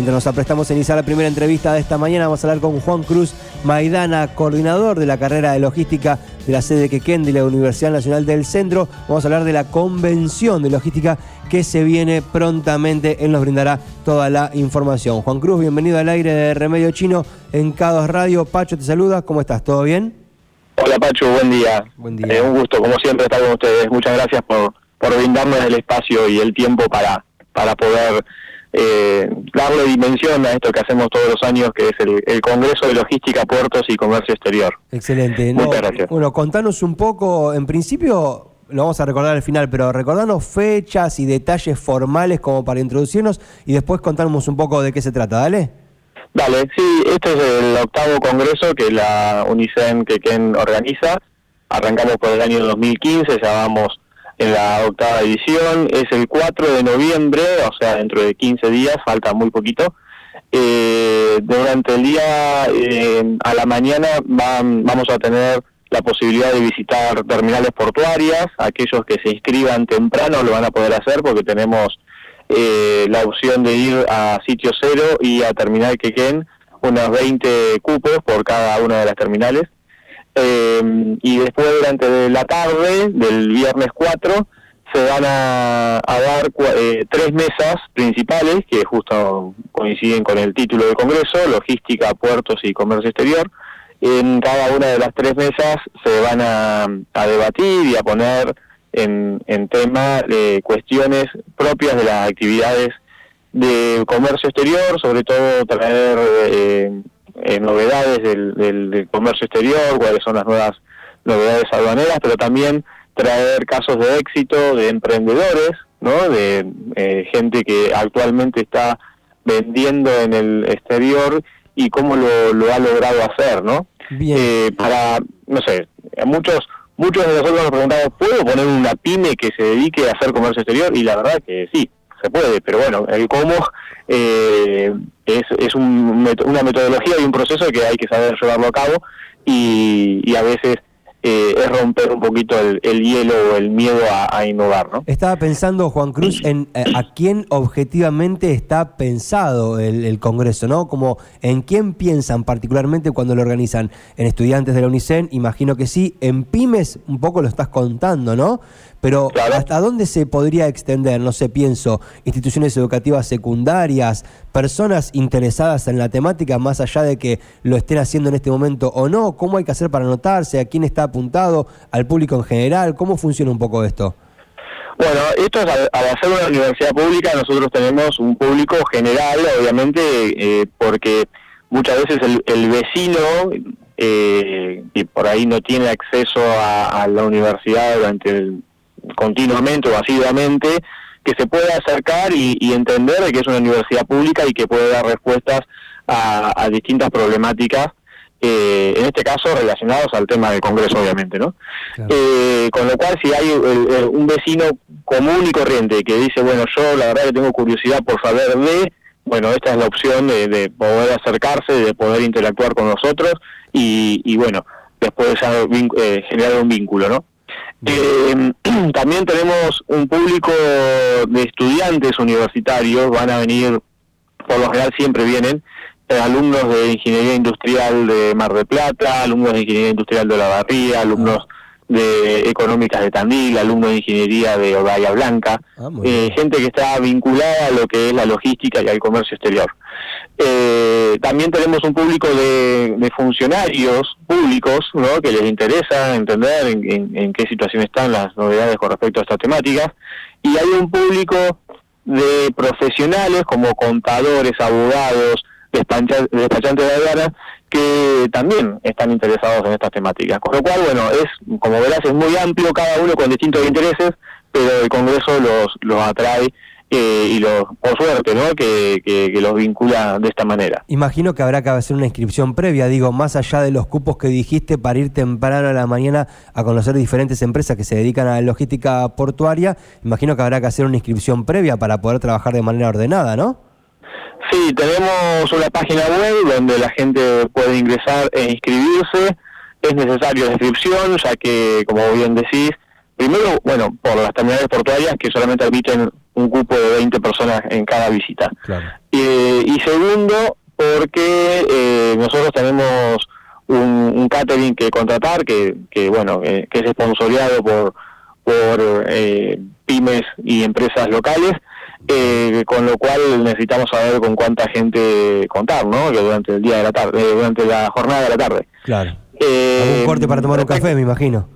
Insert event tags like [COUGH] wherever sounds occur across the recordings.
Mientras nos aprestamos a iniciar la primera entrevista de esta mañana, vamos a hablar con Juan Cruz Maidana, coordinador de la carrera de logística de la sede Quequén de la Universidad Nacional del Centro. Vamos a hablar de la convención de logística que se viene prontamente. Él nos brindará toda la información. Juan Cruz, bienvenido al aire de Remedio Chino en Cados Radio. Pacho te saluda, ¿cómo estás? ¿Todo bien? Hola Pacho, buen día. Buen día. Eh, un gusto, como siempre, estar con ustedes. Muchas gracias por, por brindarnos el espacio y el tiempo para, para poder eh, darle dimensión a esto que hacemos todos los años, que es el, Congreso de Logística, Puertos y Comercio Exterior. Excelente. Muchas gracias. Bueno, contanos un poco, en principio lo vamos a recordar al final, pero recordanos fechas y detalles formales como para introducirnos y después contarnos un poco de qué se trata, ¿dale? Dale, sí, este es el octavo congreso que la UNICEN que Ken organiza. Arrancamos por el año 2015, ya vamos en la octava edición. Es el 4 de noviembre, o sea, dentro de 15 días, falta muy poquito. Eh, durante el día eh, a la mañana vamos a tener la posibilidad de visitar terminales portuarias. Aquellos que se inscriban temprano lo van a poder hacer porque tenemos eh, la opción de ir a sitio cero y a terminal Quequén, unos 20 cupos por cada una de las terminales. Eh, y después durante la tarde del viernes 4 se van a, dar eh, tres mesas principales que justo coinciden con el título del Congreso, Logística, Puertos y Comercio Exterior. En cada una de las tres mesas se van a, debatir y a poner en, en tema de cuestiones propias de las actividades de comercio exterior, sobre todo traer eh, novedades del, comercio exterior, cuáles son las nuevas novedades aduaneras, pero también traer casos de éxito de emprendedores, ¿no? de eh, gente que actualmente está vendiendo en el exterior y cómo lo, lo ha logrado hacer, ¿no? Eh, para, no sé, muchos muchos de nosotros nos preguntamos, ¿puedo poner una pyme que se dedique a hacer comercio exterior? Y la verdad que sí, se puede, pero bueno, el cómo eh, es, es una metodología y un proceso que hay que saber llevarlo a cabo y, y a veces eh, es romper un poquito el, hielo o el miedo a, innovar. ¿no? Estaba pensando, Juan Cruz, en eh, a quién objetivamente está pensado el, Congreso, ¿no? Como en quién piensan particularmente cuando lo organizan. En estudiantes de la UNICEN, imagino que sí. En pymes, un poco lo estás contando, ¿no? Pero ¿hasta dónde se podría extender? No sé, pienso, instituciones educativas secundarias, personas interesadas en la temática, más allá de que lo estén haciendo en este momento o no. ¿Cómo hay que hacer para anotarse? ¿A quién está apuntado? ¿Al público en general? ¿Cómo funciona un poco esto? Bueno, esto es al, hacer una universidad pública, nosotros tenemos un público general, obviamente, eh, porque muchas veces el, vecino eh, que por ahí no tiene acceso a, a la universidad durante el continuamente o asiduamente, que se pueda acercar y, entender que es una universidad pública y que puede dar respuestas a, distintas problemáticas, eh, en este caso relacionados al tema del Congreso, obviamente, ¿no? Eh, con lo cual, si hay un vecino común y corriente que dice, bueno, yo la verdad que tengo curiosidad por saber de, bueno, esta es la opción de, poder acercarse, de poder interactuar con nosotros y, y bueno, después eh, generar un vínculo, ¿no? También tenemos un público de estudiantes universitarios, van a venir, por lo general siempre vienen, eh, alumnos de Ingeniería Industrial de Mar de Plata, alumnos de Ingeniería Industrial de La Barría, alumnos de Económicas de Tandil, alumnos de Ingeniería de Bahía Blanca, ah, eh, gente que está vinculada a lo que es la logística y al comercio exterior. Eh, también tenemos un público de, funcionarios públicos ¿no? que les interesa entender en, qué situación están las novedades con respecto a estas temáticas. Y hay un público de profesionales como contadores, abogados, despachantes de aduanas que también están interesados en estas temáticas. Con lo cual, bueno, es, como verás, es muy amplio, cada uno con distintos intereses, pero el Congreso los, los atrae eh, y los, por suerte, ¿no? Que, que, los vincula de esta manera. Imagino que habrá que hacer una inscripción previa, digo, más allá de los cupos que dijiste para ir temprano a la mañana a conocer diferentes empresas que se dedican a la logística portuaria, imagino que habrá que hacer una inscripción previa para poder trabajar de manera ordenada, ¿no? Sí, tenemos una página web donde la gente puede ingresar e inscribirse. Es necesario la inscripción, ya que, como bien decís, primero, bueno, por las terminales portuarias que solamente admiten un cupo de 20 personas en cada visita. Eh, y segundo, porque eh, nosotros tenemos un, un, catering que contratar, que, que bueno, que es esponsoreado por, por pymes y empresas locales, con lo cual necesitamos saber con cuánta gente contar, ¿no? Que durante el día de la tarde, durante la jornada de la tarde. Claro. un corte para tomar un café, me imagino.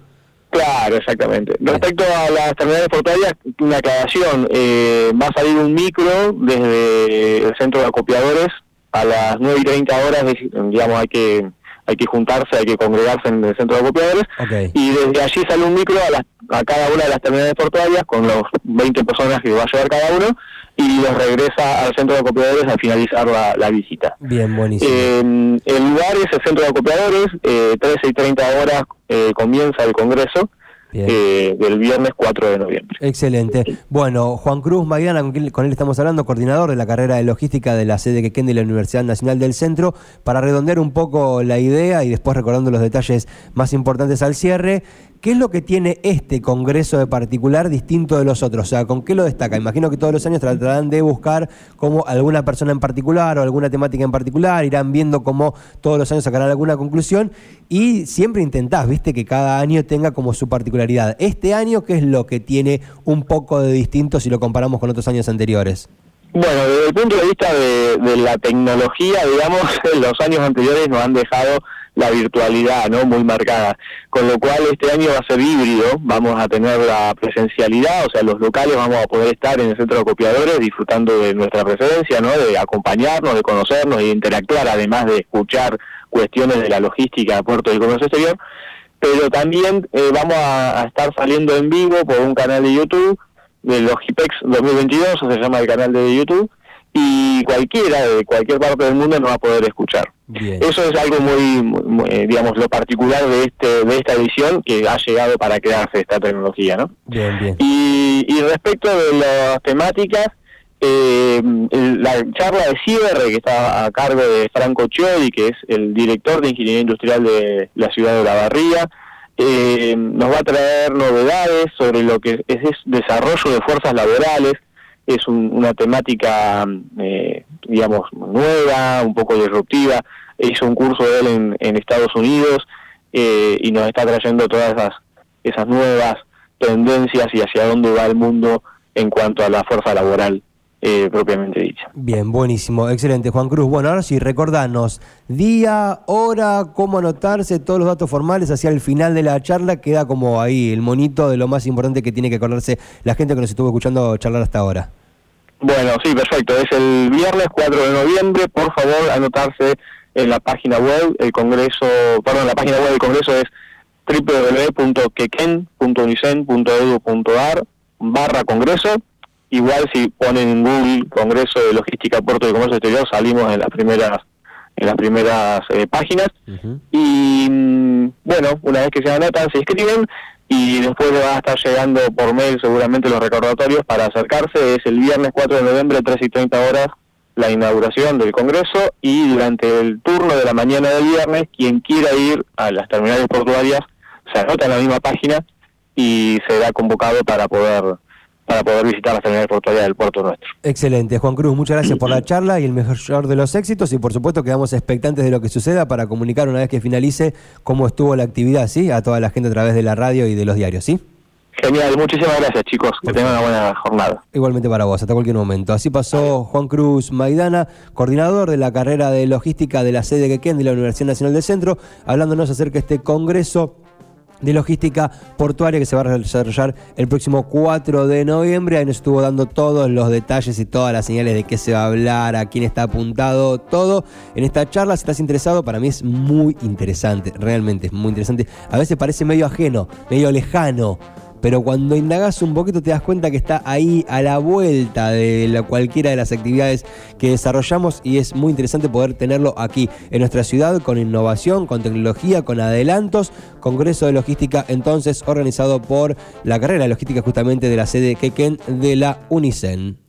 Claro, exactamente. Respecto a las terminales portuarias, una aclaración. Eh, va a salir un micro desde el centro de acopiadores a las 9 y 30 horas, digamos, hay que hay que juntarse, hay que congregarse en el centro de acopiadores. Y desde allí sale un micro a, a cada una de las terminales portuarias con los 20 personas que va a llevar cada uno y los regresa al centro de acopiadores al finalizar la, visita. Bien, buenísimo. Eh, el lugar es el centro de acopiadores, eh, 13 y 30 horas eh, comienza el Congreso. Eh, del viernes 4 de noviembre. Excelente. Bueno, Juan Cruz Maidana, con él estamos hablando, coordinador de la carrera de logística de la sede que de la Universidad Nacional del Centro, para redondear un poco la idea y después recordando los detalles más importantes al cierre. ¿Qué es lo que tiene este congreso de particular distinto de los otros? O sea, ¿con qué lo destaca? Imagino que todos los años tratarán de buscar como alguna persona en particular o alguna temática en particular, irán viendo cómo todos los años sacarán alguna conclusión y siempre intentás, viste, que cada año tenga como su particularidad. Este año, ¿qué es lo que tiene un poco de distinto si lo comparamos con otros años anteriores? Bueno, desde el punto de vista de, de la tecnología, digamos, [LAUGHS] los años anteriores nos han dejado la virtualidad no muy marcada. Con lo cual este año va a ser híbrido vamos a tener la presencialidad o sea los locales vamos a poder estar en el centro de copiadores disfrutando de nuestra presencia no de acompañarnos de conocernos de interactuar además de escuchar cuestiones de la logística puerto y comercio exterior. Pero también eh, vamos a, estar saliendo en vivo por un canal de YouTube de Logipex 2022 se llama el canal de YouTube y cualquiera de cualquier parte del mundo nos va a poder escuchar. Eso es algo muy, eh, digamos, lo particular de este de esta edición que ha llegado para crearse esta tecnología, ¿no? Y, y respecto de las temáticas, eh, la charla de cierre que está a cargo de Franco Chiodi, que es el director de Ingeniería Industrial de la ciudad de La Barría, eh, nos va a traer novedades sobre lo que es, es desarrollo de fuerzas laborales, es una temática, eh, digamos, nueva, un poco disruptiva. Hizo un curso de él en, Estados Unidos eh, y nos está trayendo todas esas, esas nuevas tendencias y hacia dónde va el mundo en cuanto a la fuerza laboral eh, propiamente dicha. Bien, buenísimo, excelente. Juan Cruz, bueno, ahora sí, recordanos, día, hora, cómo anotarse, todos los datos formales hacia el final de la charla, queda como ahí el monito de lo más importante que tiene que acordarse la gente que nos estuvo escuchando charlar hasta ahora. Bueno, sí, perfecto. Es el viernes 4 de noviembre. Por favor, anotarse en la página web. El Congreso, perdón, la página web del Congreso es www.quequen.unicen.edu.ar barra Congreso Igual si ponen en Google Congreso de Logística, Puerto y Comercio Exterior, salimos en las primeras en las primeras eh, páginas. Y mm, bueno, una vez que se anotan, se inscriben y después le va a estar llegando por mail seguramente los recordatorios para acercarse. Es el viernes 4 de noviembre, 3 y 30 horas, la inauguración del Congreso y durante el turno de la mañana del viernes, quien quiera ir a las terminales portuarias se anota en la misma página y será convocado para poder para poder visitar la terminal portuaria del puerto nuestro. Excelente, Juan Cruz, muchas gracias por la charla y el mejor de los éxitos y por supuesto quedamos expectantes de lo que suceda para comunicar una vez que finalice cómo estuvo la actividad, ¿sí? A toda la gente a través de la radio y de los diarios, ¿sí? Genial, muchísimas gracias chicos, que tengan una buena jornada. Igualmente para vos, hasta cualquier momento. Así pasó Juan Cruz Maidana, coordinador de la carrera de logística de la sede que queda de la Universidad Nacional del Centro, hablándonos acerca de este congreso de logística portuaria que se va a desarrollar el próximo 4 de noviembre. Ahí nos estuvo dando todos los detalles y todas las señales de qué se va a hablar, a quién está apuntado, todo en esta charla. Si estás interesado, para mí es muy interesante, realmente es muy interesante. A veces parece medio ajeno, medio lejano pero cuando indagas un poquito te das cuenta que está ahí a la vuelta de la, cualquiera de las actividades que desarrollamos y es muy interesante poder tenerlo aquí en nuestra ciudad con innovación, con tecnología, con adelantos. Congreso de Logística entonces organizado por la carrera de logística justamente de la sede Quequén de la Unicen.